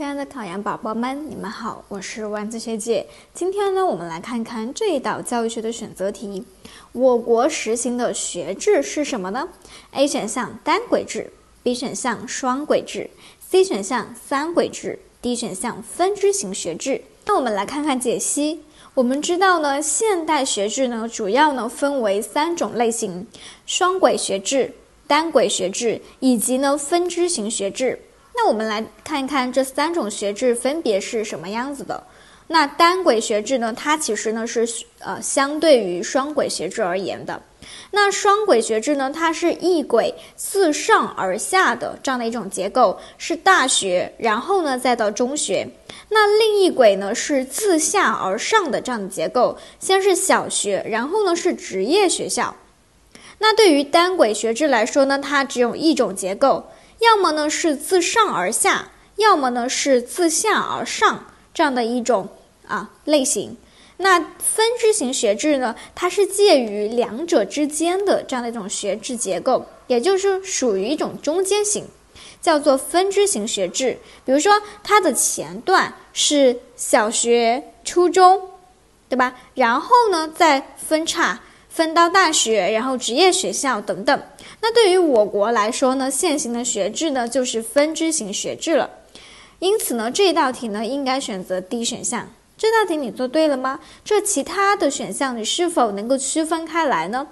亲爱的考研宝宝们，你们好，我是丸子学姐。今天呢，我们来看看这一道教育学的选择题。我国实行的学制是什么呢？A 选项单轨制，B 选项双轨制，C 选项三轨制，D 选项分支型学制。那我们来看看解析。我们知道呢，现代学制呢，主要呢分为三种类型：双轨学制、单轨学制以及呢分支型学制。那我们来看一看这三种学制分别是什么样子的。那单轨学制呢，它其实呢是呃相对于双轨学制而言的。那双轨学制呢，它是一轨自上而下的这样的一种结构，是大学，然后呢再到中学。那另一轨呢是自下而上的这样的结构，先是小学，然后呢是职业学校。那对于单轨学制来说呢，它只有一种结构。要么呢是自上而下，要么呢是自下而上这样的一种啊类型。那分支型学制呢，它是介于两者之间的这样的一种学制结构，也就是属于一种中间型，叫做分支型学制。比如说，它的前段是小学、初中，对吧？然后呢再分叉。分到大学，然后职业学校等等。那对于我国来说呢，现行的学制呢就是分支型学制了。因此呢，这道题呢应该选择 D 选项。这道题你做对了吗？这其他的选项你是否能够区分开来呢？